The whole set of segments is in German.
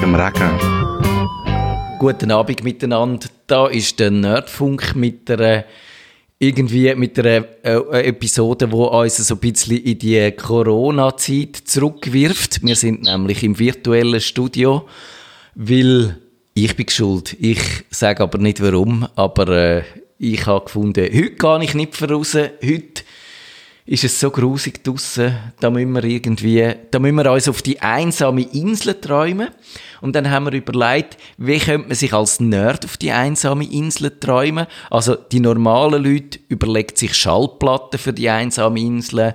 wegen dem Regen. Guten Abend miteinander. Da ist der Nerdfunk mit einer irgendwie mit einer äh, Episode, wo uns so ein bisschen in die Corona-Zeit zurückwirft. Wir sind nämlich im virtuellen Studio, weil ich bin schuld. Ich sage aber nicht warum, aber äh, ich habe gefunden, heute gehe ich nicht voraus. Heute ist es so grusig draussen, da müssen wir irgendwie, da müssen wir uns auf die einsame Insel träumen. Und dann haben wir überlegt, wie könnte man sich als Nerd auf die einsame Insel träumen? Also, die normalen Leute überlegen sich Schallplatten für die einsame Insel.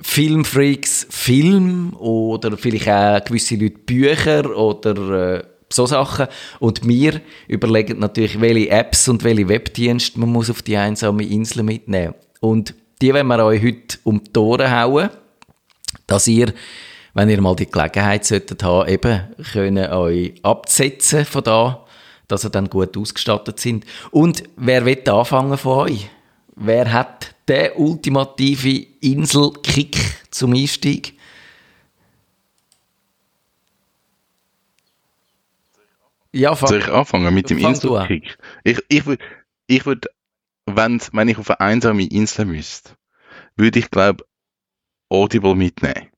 Filmfreaks Film oder vielleicht auch gewisse Leute Bücher oder äh, so Sachen. Und wir überlegen natürlich, welche Apps und welche Webdienste man muss auf die einsame Insel mitnehmen. Und die wollen wir euch heute um die Tore hauen, dass ihr, wenn ihr mal die Gelegenheit solltet haben, eben können euch absetzen von da, dass ihr dann gut ausgestattet sind. Und wer will anfangen von euch? Wer hat den ultimative Inselkick zum Einstieg? Ja, fang, Soll ich anfangen mit dem Inselkick? Ich, ich würde ich würd wenn's, wenn ich auf eine einsame Insel müsste, würde ich, glaube Audible mitnehmen.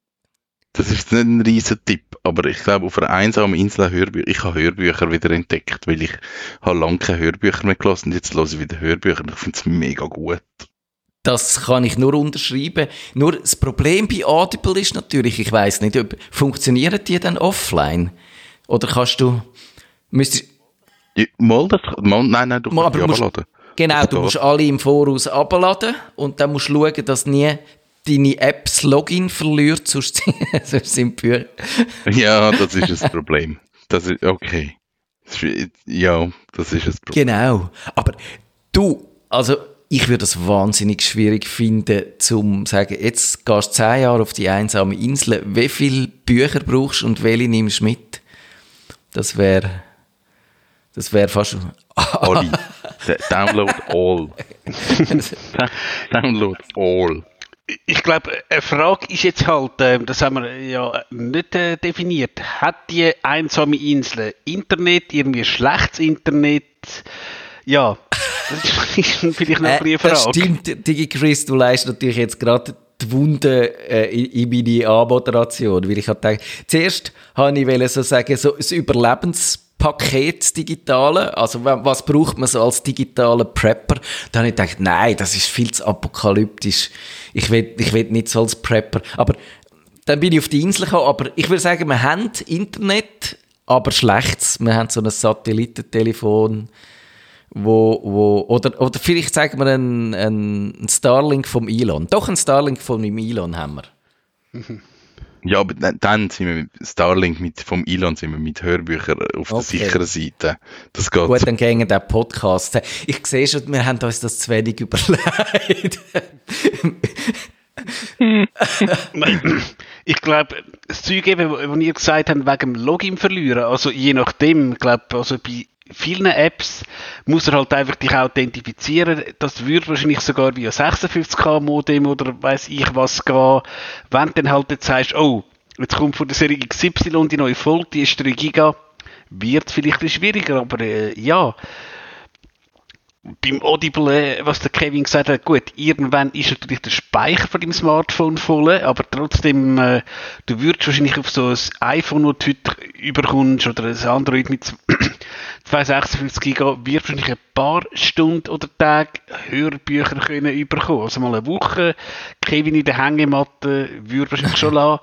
Das ist nicht ein riesen Tipp, aber ich glaube, auf einer einsamen Insel Hörbücher, ich habe Hörbücher wieder entdeckt, weil ich habe lange keine Hörbücher mehr gelesen und jetzt höre ich wieder Hörbücher und ich finde es mega gut. Das kann ich nur unterschreiben. Nur das Problem bei Audible ist natürlich, ich weiß nicht, ob, funktionieren die dann offline? Oder kannst du, müsstest, ja, mal das, mal, nein, nein, du kannst die abladen. Genau, du musst alle im Voraus abladen und dann musst du schauen, dass nie deine Apps Login verliert, sonst, sind Bücher. Ja, das ist das Problem. Das ist, okay. Ja, das ist das Problem. Genau. Aber du, also ich würde es wahnsinnig schwierig finden, zum sagen, jetzt gehst du zehn Jahre auf die einsame Insel. Wie viele Bücher brauchst und welche nimmst du mit? Das wäre das wäre fast. Olli. Download all. Download all. Ich glaube, eine Frage ist jetzt halt, äh, das haben wir ja nicht äh, definiert. Hat die einsame Insel Internet, irgendwie schlechtes Internet? Ja, das ist vielleicht noch eine äh, Frage. Das stimmt, Digi Chris, du leist natürlich jetzt gerade die Wunde äh, in, in meine Anmoderation, weil ich habe gedacht, zuerst habe ich so sagen, so das Überlebens Paket digitale, also was braucht man so als digitaler Prepper? Da habe ich gedacht, nein, das ist viel zu apokalyptisch. Ich will, ich will nicht so als Prepper. Aber dann bin ich auf die Insel gekommen, aber ich will sagen, wir haben Internet, aber schlechtes. Wir haben so ein Satellitentelefon, wo, wo, oder, oder vielleicht sagen wir ein, ein Starlink vom Elon. Doch ein Starlink von Elon haben wir. Ja, aber dann sind wir mit Starlink mit, vom Elon sind wir mit Hörbüchern auf okay. der sicheren Seite. Das geht. Gut, dann gehen der Podcast. Ich sehe schon, wir haben uns das zu wenig überlegt. ich glaube, das Zeug eben, was ihr gesagt habt, wegen dem Login verlieren, also je nachdem, glaube also bei vielen Apps muss er halt einfach dich authentifizieren. Das würde wahrscheinlich sogar via 56k Modem oder weiß ich was gehen. Wenn du dann halt jetzt sagst, oh, jetzt kommt von der Serie XY die neue Folge, die ist 3 Giga, wird vielleicht ein schwieriger, aber äh, ja beim Audible, äh, was der Kevin gesagt hat, gut, irgendwann ist natürlich der Speicher von dem Smartphone voll, aber trotzdem, äh, du würdest wahrscheinlich auf so ein iPhone, das du heute überkommst, oder ein Android mit 256 GB, wirst wahrscheinlich ein paar Stunden oder Tage Hörbücher können überkommen. Also mal eine Woche, Kevin in der Hängematte, würde wahrscheinlich schon lassen.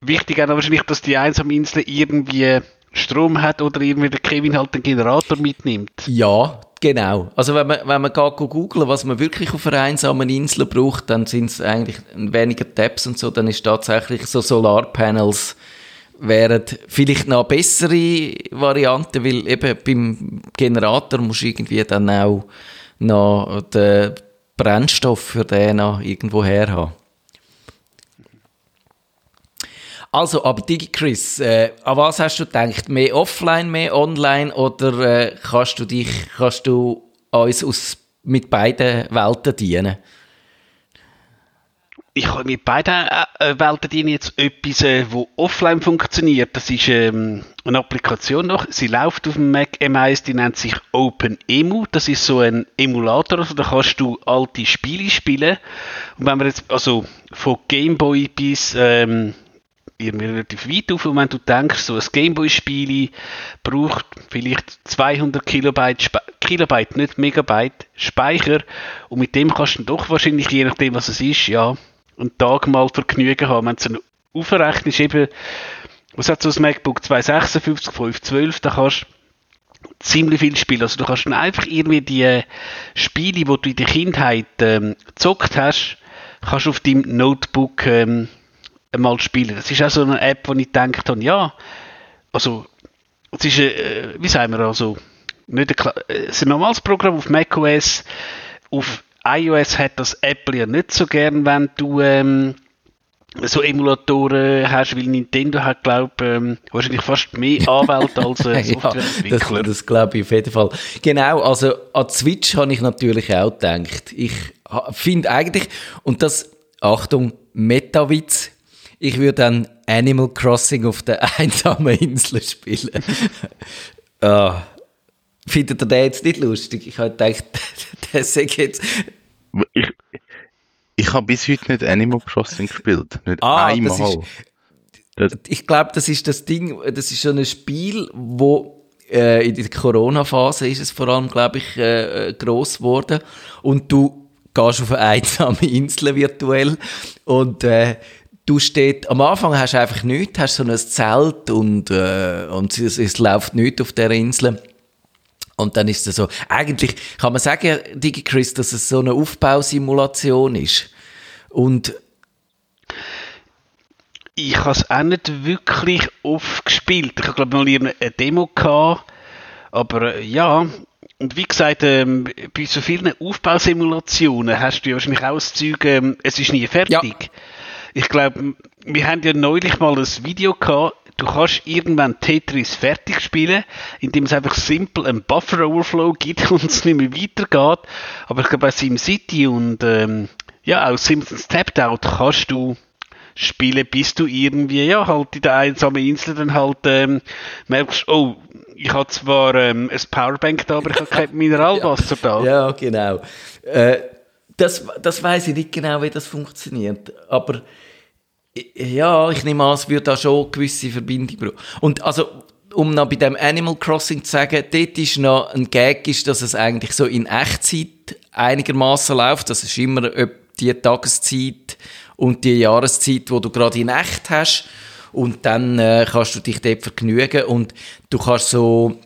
Wichtig ist wahrscheinlich, dass die einsame Insel irgendwie Strom hat oder irgendwie der Kevin halt den Generator mitnimmt. Ja, genau. Also wenn man, wenn man geht googlen, was man wirklich auf einer einsamen Insel braucht, dann sind es eigentlich weniger Tabs und so, dann ist tatsächlich so Solarpanels wären vielleicht noch bessere Variante, weil eben beim Generator musst du irgendwie dann auch noch den Brennstoff für den noch irgendwo her haben. Also, aber Digi Chris, äh, an was hast du gedacht? Mehr offline, mehr online oder äh, kannst du dich, kannst du uns aus, mit beiden Welten dienen? Ich habe mit beiden äh, Welten jetzt etwas, äh, wo offline funktioniert. Das ist ähm, eine Applikation noch. Sie läuft auf dem Mac M1, die nennt sich OpenEmu. Das ist so ein Emulator, also da kannst du alte Spiele spielen. Und wenn man jetzt, also von Gameboy bis ähm, irgendwie relativ weit auf, und wenn du denkst, so ein Gameboy-Spiel braucht vielleicht 200 Kilobyte, Spe Kilobyte, nicht Megabyte Speicher, und mit dem kannst du doch wahrscheinlich, je nachdem was es ist, ja, einen Tag mal Vergnügen haben. Wenn du es aufrechnest, eben, was hat so das MacBook 256, 512, da kannst du ziemlich viel spielen. Also du kannst dann einfach irgendwie die Spiele, die du in der Kindheit ähm, gezockt hast, kannst du auf deinem Notebook ähm, mal spielen. Das ist auch so eine App, wo ich gedacht habe, ja, also es ist, äh, wie sagen wir, also nicht ein, äh, ein normales Programm auf macOS, auf iOS hat das Apple ja nicht so gern, wenn du ähm, so Emulatoren hast, weil Nintendo hat, glaube ähm, wahrscheinlich fast mehr Anwälte als äh, Softwareentwickler. ja, das, das glaube ich auf jeden Fall. Genau, also an Switch habe ich natürlich auch gedacht. Ich finde eigentlich, und das, Achtung, Metawitz, ich würde dann Animal Crossing auf der einsamen Insel spielen. ah. Findet ihr den jetzt nicht lustig? Ich habe gedacht, der sagt jetzt ich, ich habe bis heute nicht Animal Crossing gespielt. Nicht ah, einmal. Das ist, das ich glaube, das ist das Ding, das ist so ein Spiel, wo äh, in der Corona-Phase ist es vor allem, glaube ich, äh, gross geworden. Und du gehst auf eine einsame Insel virtuell und äh, du steht, am Anfang hast du einfach nichts, hast so ein Zelt und, äh, und es, es läuft nichts auf der Insel. Und dann ist es so, eigentlich kann man sagen, DigiChris, dass es so eine Aufbausimulation ist. Und ich habe es auch nicht wirklich oft gespielt. Ich habe glaube mal eine Demo gehabt, aber äh, ja. Und wie gesagt, ähm, bei so vielen Aufbausimulationen hast du ja wahrscheinlich auch das Zeug, ähm, es ist nie fertig. Ja. Ich glaube, wir haben ja neulich mal ein Video gehabt, du kannst irgendwann Tetris fertig spielen, indem es einfach simpel einen Buffer Overflow gibt und es nicht mehr weitergeht. Aber ich glaube, bei SimCity und ähm, ja, auch Simpsons Tapped Out kannst du spielen, bis du irgendwie, ja, halt in der einsamen Insel dann halt ähm, merkst, oh, ich habe zwar ähm, ein Powerbank da, aber ich habe kein Mineralwasser da. Ja, genau. Äh, das das weiß ich nicht genau, wie das funktioniert, aber ja, ich nehme an, es würde da schon eine gewisse Verbindung brauchen. Und also, um noch bei dem Animal Crossing zu sagen, dort ist noch ein Gag, ist, dass es eigentlich so in Echtzeit einigermaßen läuft. Das ist immer die Tageszeit und die Jahreszeit, wo du gerade in echt hast. Und dann äh, kannst du dich dort vergnügen und du kannst so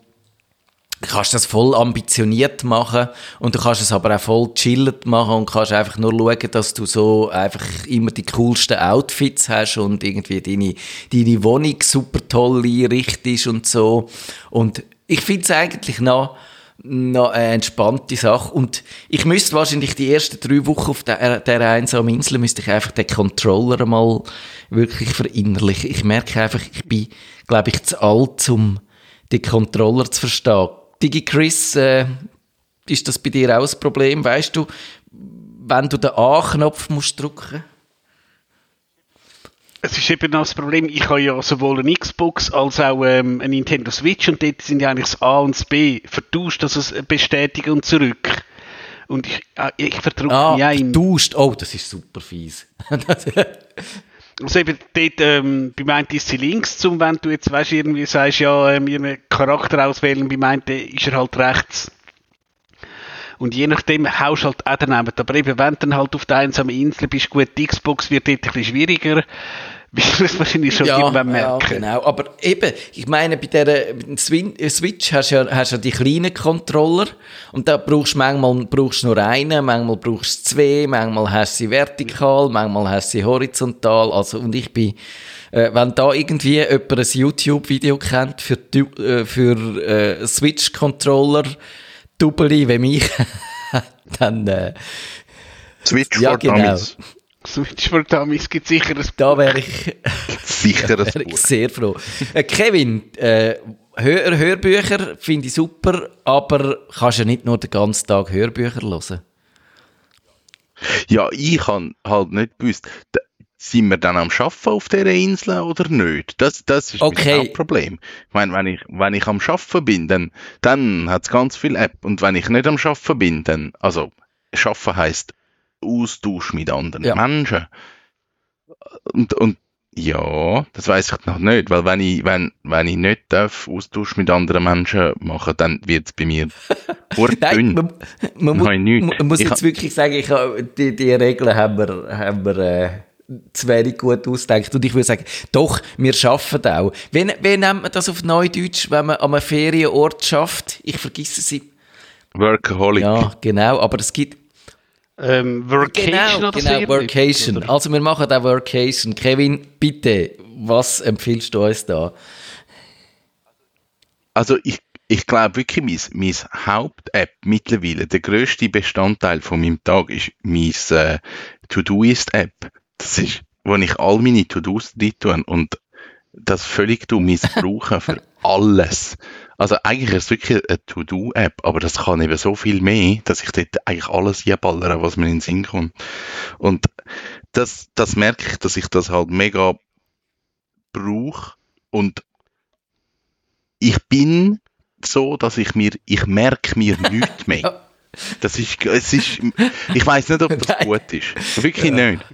kannst das voll ambitioniert machen und du kannst es aber auch voll chillt machen und kannst einfach nur schauen, dass du so einfach immer die coolsten Outfits hast und irgendwie deine, deine Wohnung super toll einrichtest und so. Und ich finde es eigentlich noch, noch eine entspannte Sache. Und ich müsste wahrscheinlich die ersten drei Wochen auf der, der einsamen Insel müsste ich einfach den Controller mal wirklich verinnerlichen. Ich merke einfach, ich bin, glaube ich, zu alt, um den Controller zu verstehen Digi Chris, äh, ist das bei dir auch ein Problem? Weißt du, wenn du den A-Knopf musst drücken? Es ist eben das Problem, ich habe ja sowohl eine Xbox als auch ähm, eine Nintendo Switch und dort sind ja eigentlich das A und das B vertauscht, also das Bestätigen und zurück. Und ich, äh, ich verdrücke ah, mich ein. Vertauscht? Oh, das ist super fies. also eben dort, ähm, bei meint ist sie links zum, wenn du jetzt weißt, irgendwie sagst, ja, ähm, ihren Charakter auswählen, bei meint ist er halt rechts. Und je nachdem haust halt auch daneben. Aber eben, wenn du dann halt auf der einsamen Insel bist, gut, die Xbox wird dort ein bisschen schwieriger wirst du es wahrscheinlich schon ja, irgendwann merken. Ja, genau. Aber eben, ich meine, bei der Switch hast du ja, hast ja die kleinen Controller und da brauchst du manchmal brauchst du nur einen, manchmal brauchst du zwei, manchmal hast du sie vertikal, manchmal hast du sie horizontal. Also, und ich bin, äh, wenn da irgendwie jemand ein YouTube-Video kennt für, äh, für äh, Switch-Controller, Double wie mich, dann... Äh, Switch ja, for genau. Dummies. Switch for Dummies gibt sicher ein Da wäre ich, sicher da wär ich sehr froh. Äh, Kevin, äh, Hör Hörbücher finde ich super, aber kannst ja nicht nur den ganzen Tag Hörbücher hören. Ja, ich habe halt nicht gewusst, sind wir dann am Schaffen auf dieser Insel oder nicht? Das, das ist okay. mein Problem. Ich meine, wenn ich, wenn ich am Schaffen bin, dann, dann hat es ganz viel App. Und wenn ich nicht am Schaffen bin, dann, also, Schaffen heißt Austausch mit anderen ja. Menschen. Und, und ja, das weiß ich noch nicht, weil wenn ich, wenn, wenn ich nicht darf, Austausch mit anderen Menschen machen, dann wird es bei mir Nein, man, man, man, man muss jetzt wirklich sagen, ich, die, die Regeln haben wir, haben wir äh, zu wenig gut ausdenkt. Und ich würde sagen, doch, wir schaffen auch. Wie, wie nennt man das auf Neudeutsch, wenn man an einem Ferienort schafft? Ich vergesse sie. Workaholic. Ja, genau, aber es gibt... Ähm, Workation genau, oder genau, Workation. Oder? Also wir machen da Workation. Kevin, bitte, was empfiehlst du uns da? Also ich, ich glaube wirklich, mein, mein Haupt-App mittlerweile, der grösste Bestandteil von meinem Tag ist mein äh, To-Do-Ist-App das ist, wo ich all meine To-Dos drin tue und das völlig du missbrauchen für alles. Also eigentlich ist es wirklich eine To-Do-App, aber das kann eben so viel mehr, dass ich dort eigentlich alles hinballere, was mir in den Sinn kommt. Und das, das merke ich, dass ich das halt mega brauche und ich bin so, dass ich mir, ich merke mir nichts mehr. Das ist, es ist, ich weiß nicht, ob das gut ist. Wirklich ja. nicht.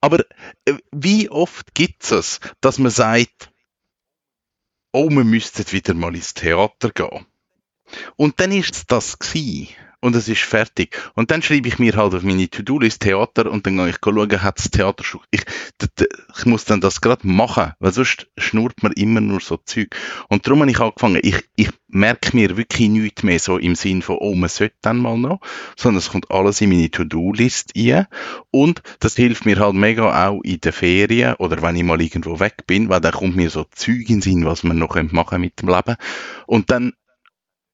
Aber äh, wie oft gibt es, dass man sagt, oh, wir müssten wieder mal ins Theater gehen. Und dann ist es das gewesen und es ist fertig. Und dann schreibe ich mir halt auf meine To-Do-List Theater und dann gehe ich schauen, hat das Theater schon. Ich, ich muss dann das gerade machen, weil sonst schnurrt man immer nur so Zeug. Und darum habe ich angefangen, ich, ich merke mir wirklich nichts mehr so im Sinn von, oh, man sollte dann mal noch, sondern es kommt alles in meine To-Do-List ein. Und das hilft mir halt mega auch in den Ferien oder wenn ich mal irgendwo weg bin, weil dann kommt mir so Zeug in den Sinn, was man noch machen mit dem Leben. Und dann,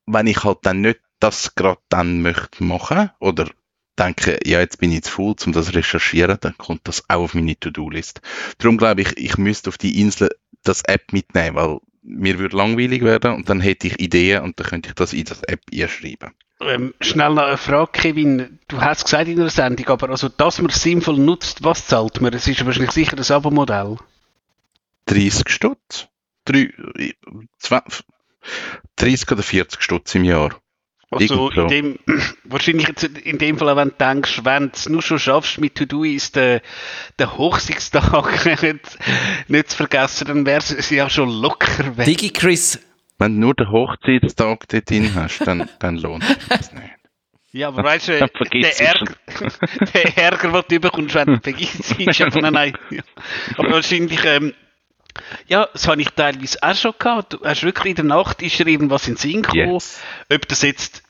wenn ich halt dann nicht das gerade dann möchte machen oder denke, ja, jetzt bin ich zu faul, um das zu recherchieren, dann kommt das auch auf meine To-Do-List. Darum glaube ich, ich müsste auf die Insel das App mitnehmen, weil mir würde langweilig werden und dann hätte ich Ideen und dann könnte ich das in das App einschreiben. Ähm, schnell noch eine Frage, Kevin. Du hast gesagt in der Sendung, aber also, dass man es sinnvoll nutzt, was zahlt man? Es ist wahrscheinlich sicher ein Abo-Modell. 30 Stutz. 30 oder 40 Stutz im Jahr. Also in dem, wahrscheinlich in dem Fall, wenn du denkst, wenn du es nur schon schaffst mit To-Do ist der, der Hochsichtstag nicht, nicht zu vergessen, dann wäre es ja schon locker weg. Digi Chris. Wenn du nur den Hochzeitstag dort drin hast, dann, dann lohnt sich das nicht. Ja, aber weißt du, der Ärger, der Ärger, den du bekommst, wenn du vergisst, ist einfach nein. Aber wahrscheinlich, ähm, ja, das habe ich teilweise auch schon gehabt. Du hast wirklich in der Nacht ist dir irgendwas in den Sinn gekommen. Yes. Ob das jetzt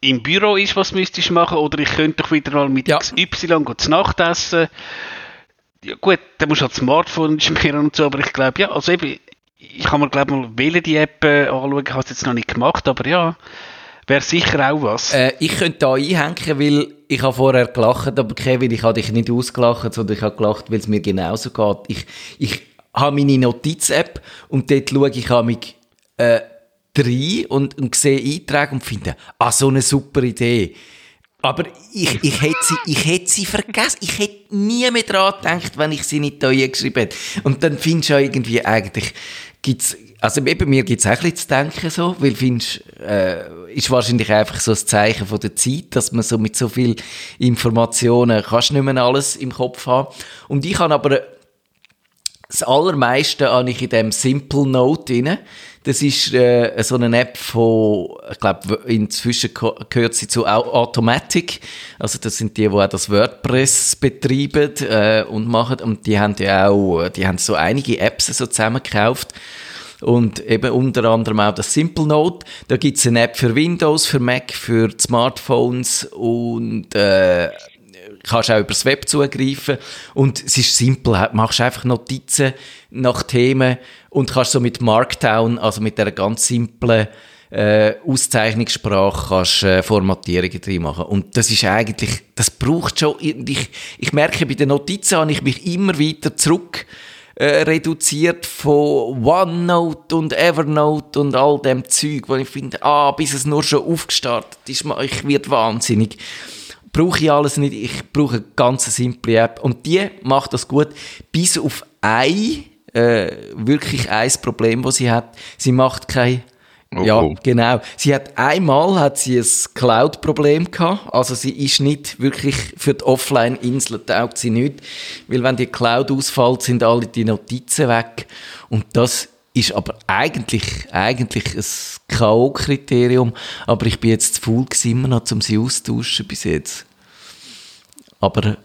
im Büro ist, was müsstest du machen, oder ich könnte doch wieder mal mit ja. XY zu Nacht essen. Ja, gut, dann musst du halt das Smartphone schmieren und so, aber ich glaube, ja, also eben, ich kann mir glaube mal wählen die App äh, anschauen, ich habe es jetzt noch nicht gemacht, aber ja, wäre sicher auch was. Äh, ich könnte da einhängen, weil ich habe vorher gelacht, aber Kevin, ich habe dich nicht ausgelacht, sondern ich habe gelacht, weil es mir genauso geht. Ich, ich habe meine Notiz-App und dort schaue ich mich äh, rein und, und sehe Einträge und finde, ah, so eine super Idee. Aber ich, ich, hätte sie, ich hätte sie vergessen. Ich hätte nie mehr daran gedacht, wenn ich sie nicht da geschrieben hätte. Und dann findest du ja irgendwie eigentlich, gibt's, also eben mir gibt es auch ein bisschen zu denken so, weil findest, äh, ist wahrscheinlich einfach so ein Zeichen von der Zeit, dass man so mit so viel Informationen kannst nicht mehr alles im Kopf haben. Und ich habe aber das allermeiste habe ich in dem Simple Note drin. Das ist äh, so eine App von, ich glaube, inzwischen gehört sie zu Automatic. Also das sind die, die auch das WordPress betreiben äh, und machen. Und die haben ja auch, die haben so einige Apps so zusammengekauft. Und eben unter anderem auch das Simple Note. Da gibt es eine App für Windows, für Mac, für Smartphones und äh, kannst auch übers Web zugreifen und es ist simpel, machst einfach Notizen nach Themen und kannst so mit Markdown, also mit der ganz simplen äh, Auszeichnungssprache kannst äh, Formatierungen drin machen. Und das ist eigentlich, das braucht schon, ich, ich merke, bei den Notizen habe ich mich immer weiter zurück äh, reduziert von OneNote und Evernote und all dem Zeug, wo ich finde, ah, bis es nur schon aufgestartet ist, ich wird wahnsinnig brauche ich alles nicht. Ich brauche eine ganz simple App. Und die macht das gut, bis auf ein, äh, wirklich ein Problem, das sie hat. Sie macht kein Oh, ja, oh. genau. Sie hat einmal hat sie ein Cloud-Problem gehabt. Also sie ist nicht wirklich für die Offline-Insel taugt sie nicht, weil wenn die Cloud ausfällt, sind alle die Notizen weg. Und das ist aber eigentlich, eigentlich ein K.O.-Kriterium. Aber ich bin jetzt zu faul gewesen, immer noch, um sie austauschen bis jetzt. Aber.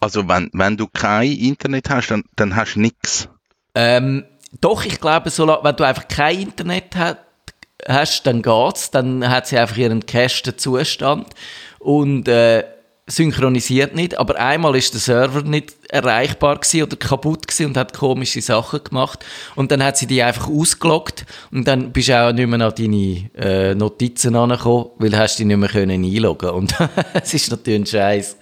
Also, wenn, wenn du kein Internet hast, dann, dann hast du nichts. Ähm, doch, ich glaube, so, wenn du einfach kein Internet hast, hast, dann geht's. Dann hat sie einfach ihren cachten Zustand und äh, synchronisiert nicht. Aber einmal ist der Server nicht erreichbar gewesen oder kaputt gewesen und hat komische Sachen gemacht. Und dann hat sie die einfach ausgeloggt und dann bist du auch nicht mehr an deine äh, Notizen angekommen, weil hast die nicht mehr können einloggen Und es ist natürlich ein Scheiß.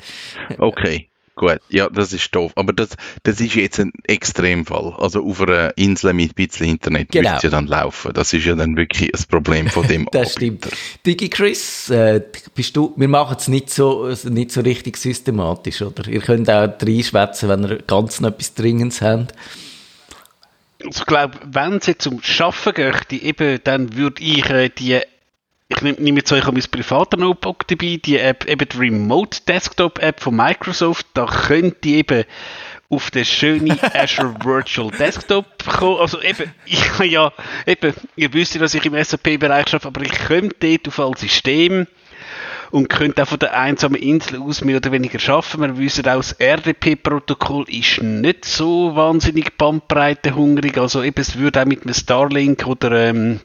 Okay. Gut, ja, das ist doof. Aber das, das ist jetzt ein Extremfall. Also auf einer Insel mit ein bisschen Internet genau. müsste ja dann laufen. Das ist ja dann wirklich ein Problem von dem Das stimmt. Digi Chris, äh, bist du, wir machen es nicht so, nicht so richtig systematisch, oder? Ihr könnt auch reinschwätzen, wenn ihr ganz noch etwas Dringendes habt. Also ich glaube, wenn es jetzt um Arbeiten geht, eben, dann würde ich äh, die ich nehme jetzt euch an mein privates Notebook dabei, die App, eben die Remote Desktop App von Microsoft, da könnt ihr eben auf den schönen Azure Virtual Desktop kommen. Also eben, ich ja, eben, ihr wisst ja, dass ich im SAP-Bereich arbeite, aber ich komme dort auf all System und könnte auch von der einsamen Insel aus mehr oder weniger schaffen. Wir wissen auch, das RDP-Protokoll ist nicht so wahnsinnig bandbreitehungrig. Also eben, es würde auch mit einem Starlink oder ähm,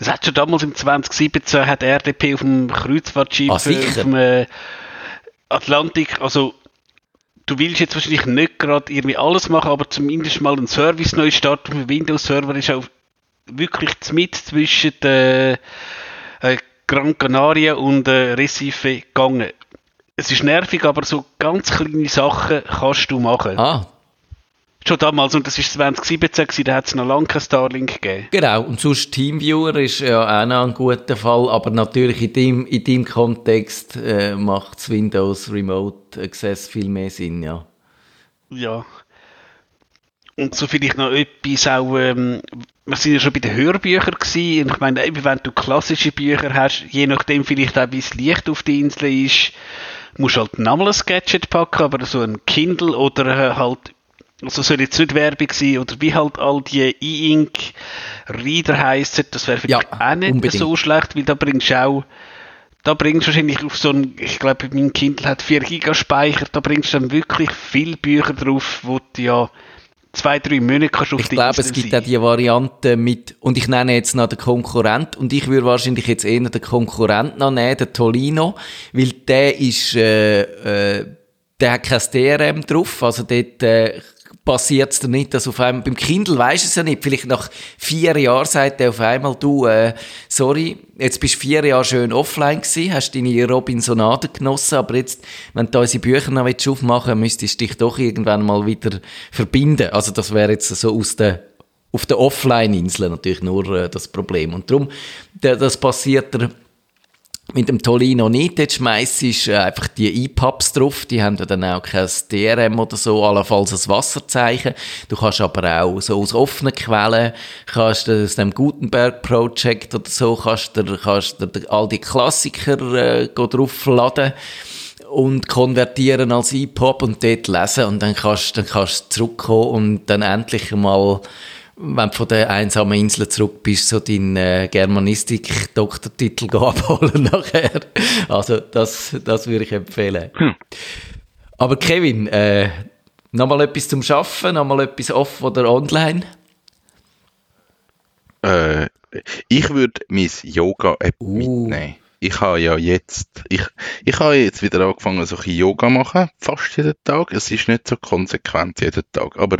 es hat schon damals im 2017 hat RDP auf dem Kreuzfahrtschiff ah, auf dem äh, Atlantik, also du willst jetzt wahrscheinlich nicht gerade irgendwie alles machen, aber zumindest mal einen Service neu starten. Der Windows-Server ist auch wirklich mit zwischen äh, äh, Gran Canaria und äh, Recife gegangen. Es ist nervig, aber so ganz kleine Sachen kannst du machen. Ah, Schon damals, und das war 2017, da hat es noch lange kein Starlink gegeben. Genau, und sonst Teamviewer ist ja auch noch ein guter Fall, aber natürlich in deinem, in deinem Kontext äh, macht Windows Remote Access viel mehr Sinn, ja. Ja. Und so vielleicht noch etwas auch, ähm, wir sind ja schon bei den Hörbüchern gewesen, und ich meine, eben, wenn du klassische Bücher hast, je nachdem vielleicht auch, wie das Licht auf der Insel ist, musst du halt nochmal ein Gadget packen, aber so ein Kindle oder äh, halt also soll jetzt nicht Werbung sein oder wie halt all die E-Ink-Reader heissen, das wäre vielleicht ja, auch nicht unbedingt. so schlecht, weil da bringst du auch, da bringst du wahrscheinlich auf so ein, ich glaube mein Kindle hat 4 GB Speicher, da bringst du dann wirklich viele Bücher drauf, wo du ja zwei, drei Monate kannst auf Ich glaube, es gibt auch die Variante mit, und ich nenne jetzt noch den Konkurrent, und ich würde wahrscheinlich jetzt eher den Konkurrent noch nehmen, den Tolino, weil der ist, äh, äh, der hat kein DRM drauf, also dort, äh, passiert es dann nicht, dass auf einmal, beim Kindle du es ja nicht, vielleicht nach vier Jahren sagt er auf einmal, du, äh, sorry, jetzt bist du vier Jahre schön offline gewesen, hast deine Robinsonade genossen, aber jetzt, wenn du unsere Bücher noch aufmachen willst, müsstest du dich doch irgendwann mal wieder verbinden. Also das wäre jetzt so aus der auf der Offline-Insel natürlich nur äh, das Problem. Und darum, das passiert der mit dem Tolino nicht, dort schmeissst du äh, einfach die EPUBs drauf, die haben dann auch kein DRM oder so, allenfalls ein Wasserzeichen. Du kannst aber auch so aus offenen Quellen, kannst du aus dem Gutenberg Project oder so, kannst du, kannst du all die Klassiker äh, draufladen und konvertieren als EPUB und dort lesen. Und dann kannst, dann kannst du zurückkommen und dann endlich mal wenn du von der einsamen Insel zurück bist, so deinen äh, Germanistik-Doktortitel abholen nachher. Also das, das würde ich empfehlen. Hm. Aber Kevin, äh, nochmal etwas zum Schaffen, nochmal etwas off oder online? Äh, ich würde mein Yoga-App uh. mitnehmen. Ich habe ja jetzt, ich, ich habe jetzt wieder angefangen, so ein Yoga machen, fast jeden Tag. Es ist nicht so konsequent jeden Tag, aber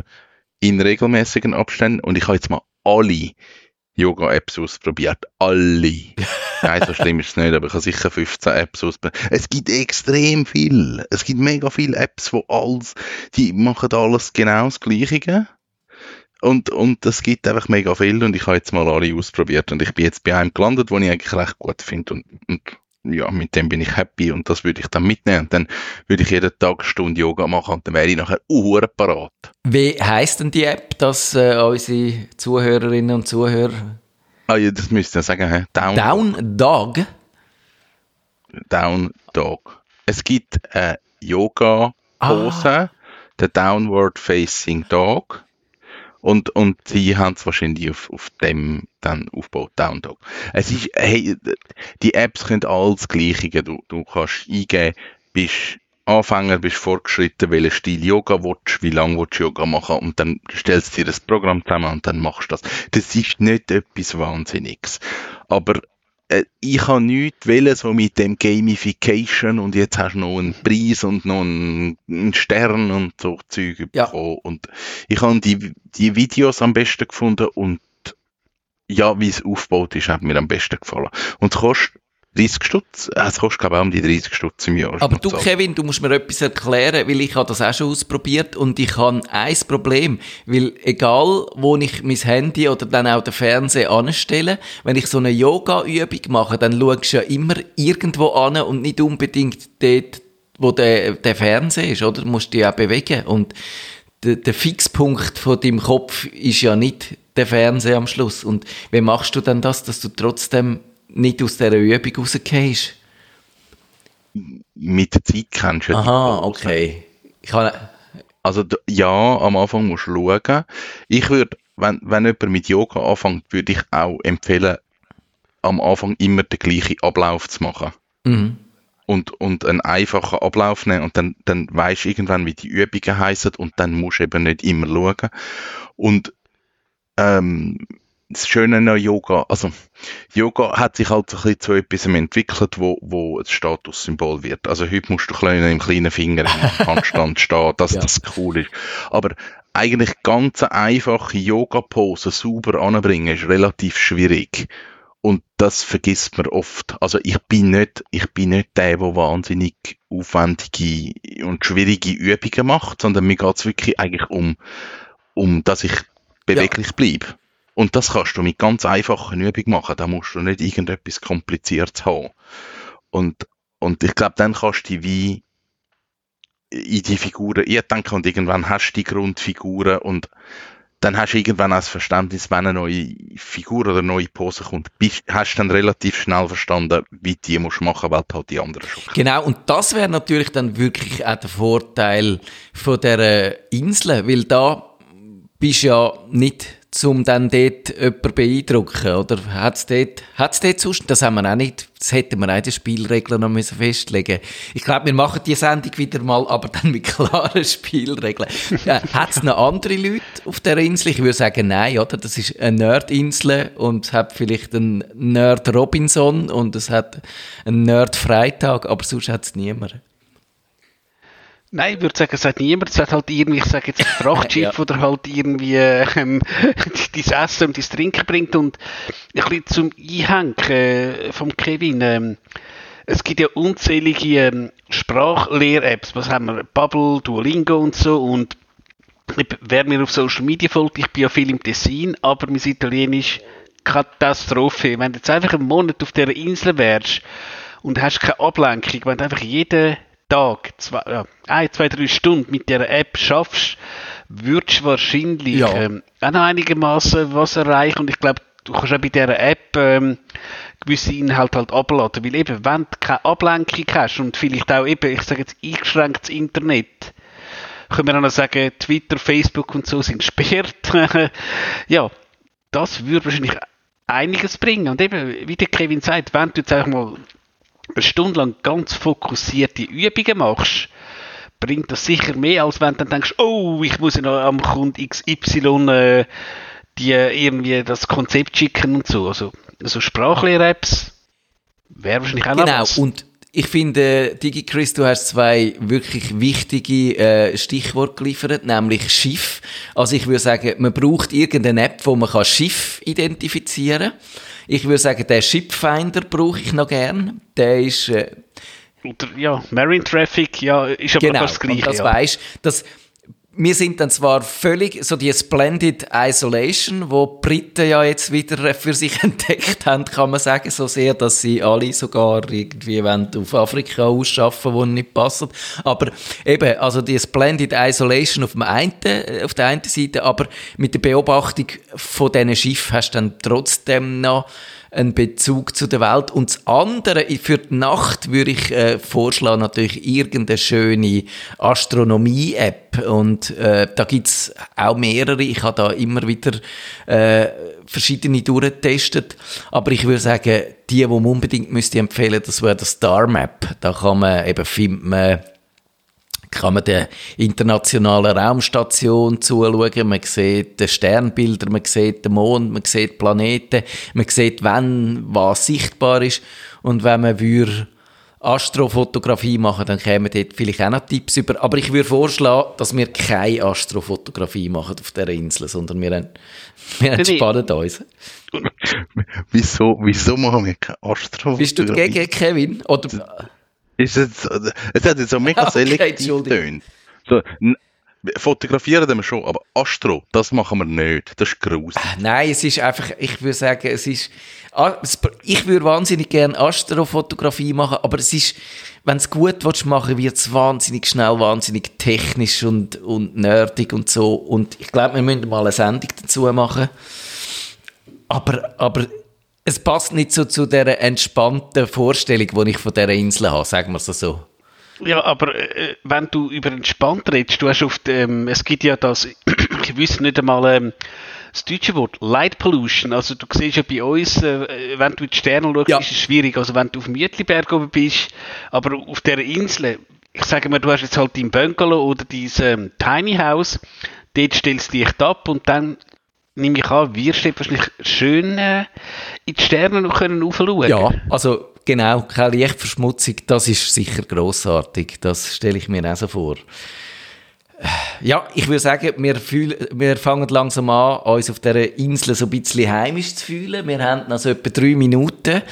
in regelmäßigen Abständen und ich habe jetzt mal alle Yoga-Apps ausprobiert. Alle. Nein, so schlimm ist es nicht, aber ich habe sicher 15 Apps ausprobiert. Es gibt extrem viel. Es gibt mega viele Apps, wo alles, die machen alles genau das Gleiche. Und, und es gibt einfach mega viel und ich habe jetzt mal alle ausprobiert und ich bin jetzt bei einem gelandet, wo ich eigentlich recht gut finde und, und ja, mit dem bin ich happy und das würde ich dann mitnehmen. Und dann würde ich jeden Tag eine Stunde Yoga machen und dann wäre ich nachher uh, parat. Wie heisst denn die App, dass äh, unsere Zuhörerinnen und Zuhörer... Ah ja, das müsst ihr sagen. He? Down, Down Dog? Down Dog. Es gibt eine Yoga-Pose, ah. der Downward Facing Dog. Und, und sie haben es wahrscheinlich auf, auf dem dann aufgebaut, Down Dog. Es ist, hey, die Apps können alles Gleiche. Du, du kannst eingeben, bist Anfänger, bist fortgeschritten, welchen Stil Yoga willst, wie lange willst du Yoga machen und dann stellst du dir das Programm zusammen und dann machst du das. Das ist nicht etwas Wahnsinniges. Aber äh, ich habe nichts wollen, so mit dem Gamification und jetzt hast du noch einen Preis und noch einen, einen Stern und so Zeug ja. bekommen. Und ich habe die, die Videos am besten gefunden und ja, wie es aufgebaut ist, hat mir am besten gefallen. Und es kostet 30 Stutz. Äh, es kostet, glaube ich, auch um die 30 Stutz im Jahr. Aber du, Kevin, du musst mir etwas erklären, weil ich habe das auch schon ausprobiert und ich habe ein Problem, weil egal, wo ich mein Handy oder dann auch den Fernseher anstelle, wenn ich so eine Yoga-Übung mache, dann schaust du ja immer irgendwo an und nicht unbedingt dort, wo der, der Fernseher ist, oder? Du musst dich auch bewegen und der, der Fixpunkt von deinem Kopf ist ja nicht der Fernseher am Schluss. Und wie machst du dann das, dass du trotzdem nicht aus dieser Übung rausgehst? Mit der Zeit kennst du Aha, okay. Ich kann... Also ja, am Anfang musst du schauen. Ich würde, wenn, wenn jemand mit Yoga anfängt, würde ich auch empfehlen, am Anfang immer den gleichen Ablauf zu machen. Mhm. Und, und einen einfachen Ablauf nehmen und dann, dann weißt du irgendwann, wie die Übungen heißen und dann musst du eben nicht immer schauen. Und ähm, das Schöne an Yoga, also Yoga hat sich halt so ein bisschen zu etwas entwickelt, wo, wo ein Statussymbol wird. Also heute musst du klein, im kleinen Finger im Handstand stehen, dass ja. das cool ist. Aber eigentlich ganz einfache Yoga-Posen sauber anbringen ist relativ schwierig. Und das vergisst man oft. Also ich bin nicht, ich bin nicht der, der wahnsinnig aufwendige und schwierige Übungen macht, sondern mir geht es wirklich eigentlich um, um, dass ich beweglich ja. bleibe. Und das kannst du mit ganz einfachen Übungen machen. Da musst du nicht irgendetwas Kompliziertes haben. Und, und ich glaube, dann kannst du die wie in die Figuren denke, und irgendwann hast du die Grundfiguren und dann hast du irgendwann auch das Verständnis, wenn eine neue Figur oder eine neue Pose kommt, bist, hast du dann relativ schnell verstanden, wie die musst machen, weil du halt die anderen schon Genau, und das wäre natürlich dann wirklich auch der Vorteil von der Insel, weil da bist du ja nicht um dann dort jemanden beeindrucken? Oder hat es dort, hat's dort sonst, das haben wir auch nicht, das hätten wir auch die Spielregeln noch müssen festlegen Ich glaube, wir machen die Sendung wieder mal, aber dann mit klaren Spielregeln. äh, hat es noch andere Leute auf der Insel? Ich würde sagen, nein, oder? Das ist eine Nerd-Insel und es hat vielleicht einen Nerd Robinson und es hat einen Nerd Freitag, aber sonst hat es niemand. Nein, ich würde sagen, es hat niemand. Es hat halt irgendwie, ich sage jetzt, ein Frachtschiff ja. oder halt irgendwie ähm, dein Essen und dein Trinken bringt. Und ein bisschen zum Einhängen äh, vom Kevin. Ähm, es gibt ja unzählige ähm, Sprachlehr-Apps. Was haben wir? Bubble, Duolingo und so. Und wer mir auf Social Media folgt, ich bin ja viel im Tessin, aber mein Italienisch Katastrophe. Wenn du jetzt einfach einen Monat auf dieser Insel wärst und hast keine Ablenkung, wenn du einfach jeden Tag, zwei, ja, ein, zwei, drei Stunden mit der App schaffst, würdest du wahrscheinlich ja. ähm, auch noch einigermaßen was erreichen. Und ich glaube, du kannst auch bei dieser App ähm, gewisse Inhalte halt abladen. Weil eben, wenn du keine Ablenkung hast und vielleicht auch eben, ich sage jetzt, eingeschränktes Internet, können wir auch noch sagen, Twitter, Facebook und so sind gesperrt. ja, das würde wahrscheinlich einiges bringen. Und eben, wie der Kevin sagt, wenn du jetzt einfach mal eine Stunde lang ganz fokussierte Übungen machst, bringt das sicher mehr, als wenn du dann denkst, oh, ich muss ja noch am Kunden XY äh, die irgendwie das Konzept schicken und so. Also, also Sprachlehr-Apps wäre wahrscheinlich auch genau. noch was. und ich finde, DigiChris, du hast zwei wirklich wichtige äh, Stichworte geliefert, nämlich Schiff. Also ich würde sagen, man braucht irgendeine App, wo man kann Schiff identifizieren kann. Ich würde sagen, den Shipfinder brauche ich noch gern. Der ist... Äh, Oder, ja, Marine Traffic, ja, ist aber genau, das Gleiche. das ja. weißt, das wir sind dann zwar völlig so die Splendid Isolation, wo die Briten ja jetzt wieder für sich entdeckt haben, kann man sagen, so sehr, dass sie alle sogar irgendwie auf Afrika ausschaffen, wo nicht passen. Aber eben, also die Splendid Isolation auf, dem einen, auf der einen Seite, aber mit der Beobachtung von diesen Schiffen hast du dann trotzdem noch einen Bezug zu der Welt. Und das andere, für die Nacht würde ich äh, vorschlagen, natürlich irgendeine schöne Astronomie-App. Und äh, da gibt's auch mehrere. Ich habe da immer wieder äh, verschiedene durchgetestet. Aber ich würde sagen, die, die man unbedingt müsste empfehlen, das wäre der Star Map. Da kann man eben finden, kann man der internationalen Raumstation zuschauen, man sieht die Sternbilder, man sieht den Mond, man sieht Planeten, man sieht, wann was sichtbar ist und wenn man würde Astrofotografie machen, dann kämen dort vielleicht auch noch Tipps über. Aber ich würde vorschlagen, dass wir keine Astrofotografie machen auf dieser Insel, sondern wir, wir entspannen uns. wieso, wieso machen wir keine Astrofotografie? Bist du dagegen, Kevin? Oder, ist es, es hat jetzt so mega okay, selektiv getönt. So, fotografieren wir schon, aber Astro, das machen wir nicht. Das ist gruselig. Ah, nein, es ist einfach, ich würde sagen, es ist, ah, ich würde wahnsinnig gerne Astrofotografie machen, aber es ist, wenn es gut willst machen, wird es wahnsinnig schnell, wahnsinnig technisch und, und nerdig und so. Und ich glaube, wir müssen mal eine Sendung dazu machen. Aber, aber es passt nicht so zu der entspannten Vorstellung, die ich von dieser Insel habe, sagen wir es so. Ja, aber äh, wenn du über entspannt redest, du hast auf dem, es gibt ja das, ich wüsste nicht einmal ähm, das deutsche Wort, Light Pollution, also du siehst ja bei uns, äh, wenn du in die Sterne schaust, ja. ist es schwierig, also wenn du auf dem Mietliberg oben bist, aber auf dieser Insel, ich sage mal, du hast jetzt halt dein Bungalow oder dein ähm, Tiny House, dort stellst du dich ab und dann nehme ich an, wirst du wahrscheinlich schön äh, in die Sterne noch können raufschauen Ja, also genau, keine Lichtverschmutzung, das ist sicher grossartig. Das stelle ich mir auch so vor. Ja, ich würde sagen, wir, fühlen, wir fangen langsam an, uns auf dieser Insel so ein bisschen heimisch zu fühlen. Wir haben noch so etwa drei Minuten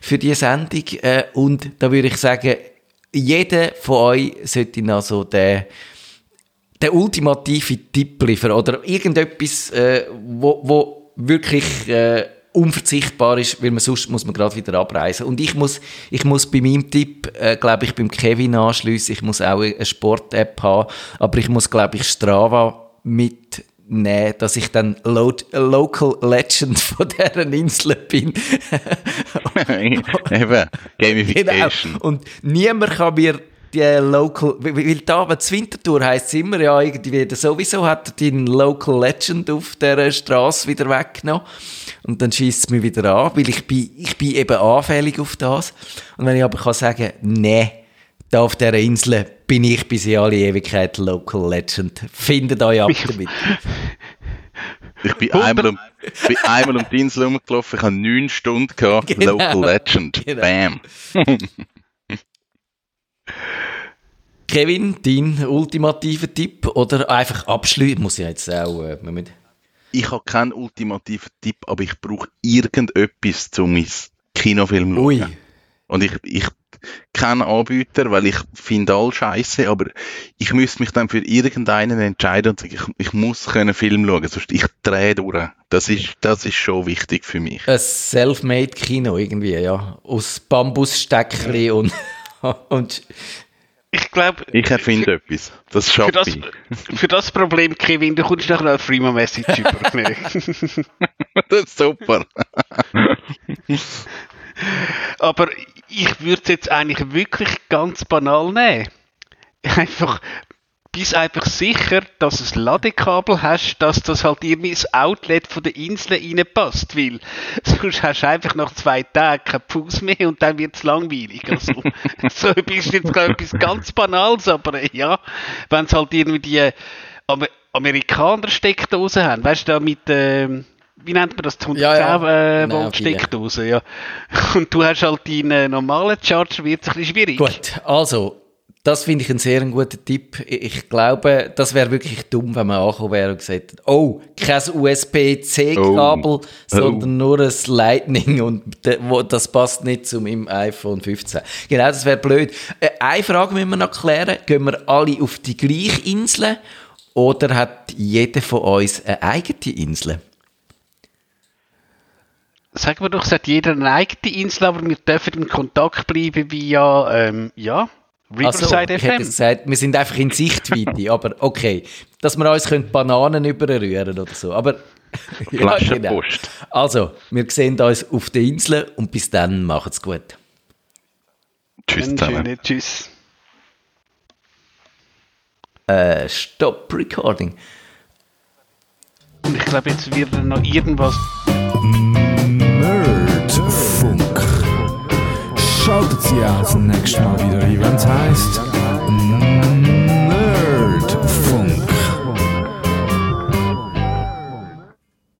für diese Sendung. Äh, und da würde ich sagen, jeder von euch sollte noch so den der ultimative Tipp liefern oder irgendetwas, äh, wo, wo wirklich äh, unverzichtbar ist, weil man sonst muss man gerade wieder abreisen. Und ich muss, ich muss bei meinem Tipp, äh, glaube ich, beim Kevin anschliessen. Ich muss auch eine Sport-App haben, aber ich muss, glaube ich, Strava mitnehmen, dass ich dann Lo Local Legend von deren Insel bin. Eben, Gamification. Genau. Und niemand kann mir die Local, weil da, wenn es Wintertour heisst es immer, ja, irgendwie, sowieso hat er deinen Local Legend auf der Straße wieder weggenommen. Und dann schießt es mich wieder an, weil ich bin, ich bin eben anfällig auf das. Und wenn ich aber kann sagen, nee, da auf dieser Insel bin ich bis in alle Ewigkeit Local Legend. Findet euch ab damit. Ich bin einmal, um, bin einmal um die Insel rumgelaufen, ich habe neun Stunden gehabt, genau. Local Legend. Genau. Bam. Kevin, dein ultimativer Tipp oder einfach abschließen? Muss ich jetzt auch. Äh, ich habe keinen ultimativen Tipp, aber ich brauche irgendetwas, um mein Kinofilm zu schauen. Ui. Und ich, ich kenne Anbieter, weil ich finde all scheiße, aber ich müsste mich dann für irgendeinen entscheiden und sagen, ich, ich muss können Film schauen, sonst ich drehe durch. Das ist, das ist schon wichtig für mich. Ein Self-Made Kino irgendwie, ja. Aus Bambussteckli und und ich glaube. Ich erfinde etwas. Das schaffe für das, ich. Für das Problem, Kevin, du kommst nachher eine Freema Message über. das ist super. Aber ich würde es jetzt eigentlich wirklich ganz banal nehmen. Einfach bist einfach sicher, dass du ein Ladekabel hast, dass das halt irgendwie ins Outlet von der Insel reinpasst, weil sonst hast du einfach nach zwei Tagen keinen Fuß mehr und dann wird es langweilig. Also, so bist jetzt gar etwas ganz Banales, aber äh, ja, wenn es halt irgendwie die Amer Amerikaner Steckdosen haben, weißt du, da mit, äh, wie nennt man das, 110 ja, ja. Äh, Volt Steckdose, ja. Und du hast halt deinen normalen Charger, wird es ein bisschen schwierig. Gut, also, das finde ich einen sehr guten Tipp. Ich glaube, das wäre wirklich dumm, wenn man angekommen wäre und gesagt hätte, oh, kein USB-C-Kabel, oh. sondern oh. nur ein Lightning und das passt nicht zu meinem iPhone 15. Genau, das wäre blöd. Äh, eine Frage müssen wir noch klären. Gehen wir alle auf die gleiche Insel Oder hat jeder von uns eine eigene Insel? Sagen wir doch, es hat jeder eine eigene Insel, aber wir dürfen in Kontakt bleiben via, ähm, ja, Riverside also, FM. Gesagt, wir sind einfach in Sichtweite, aber okay. Dass wir uns können Bananen überrühren oder so. Aber ja, genau. Also, wir sehen uns auf der Insel und bis dann macht's gut. Tschüss zusammen. Tschüss. Äh, stop recording. Und ich glaube, jetzt wird noch irgendwas. Schaltet Sie auch das nächste Mal wieder ein, wenn es heisst.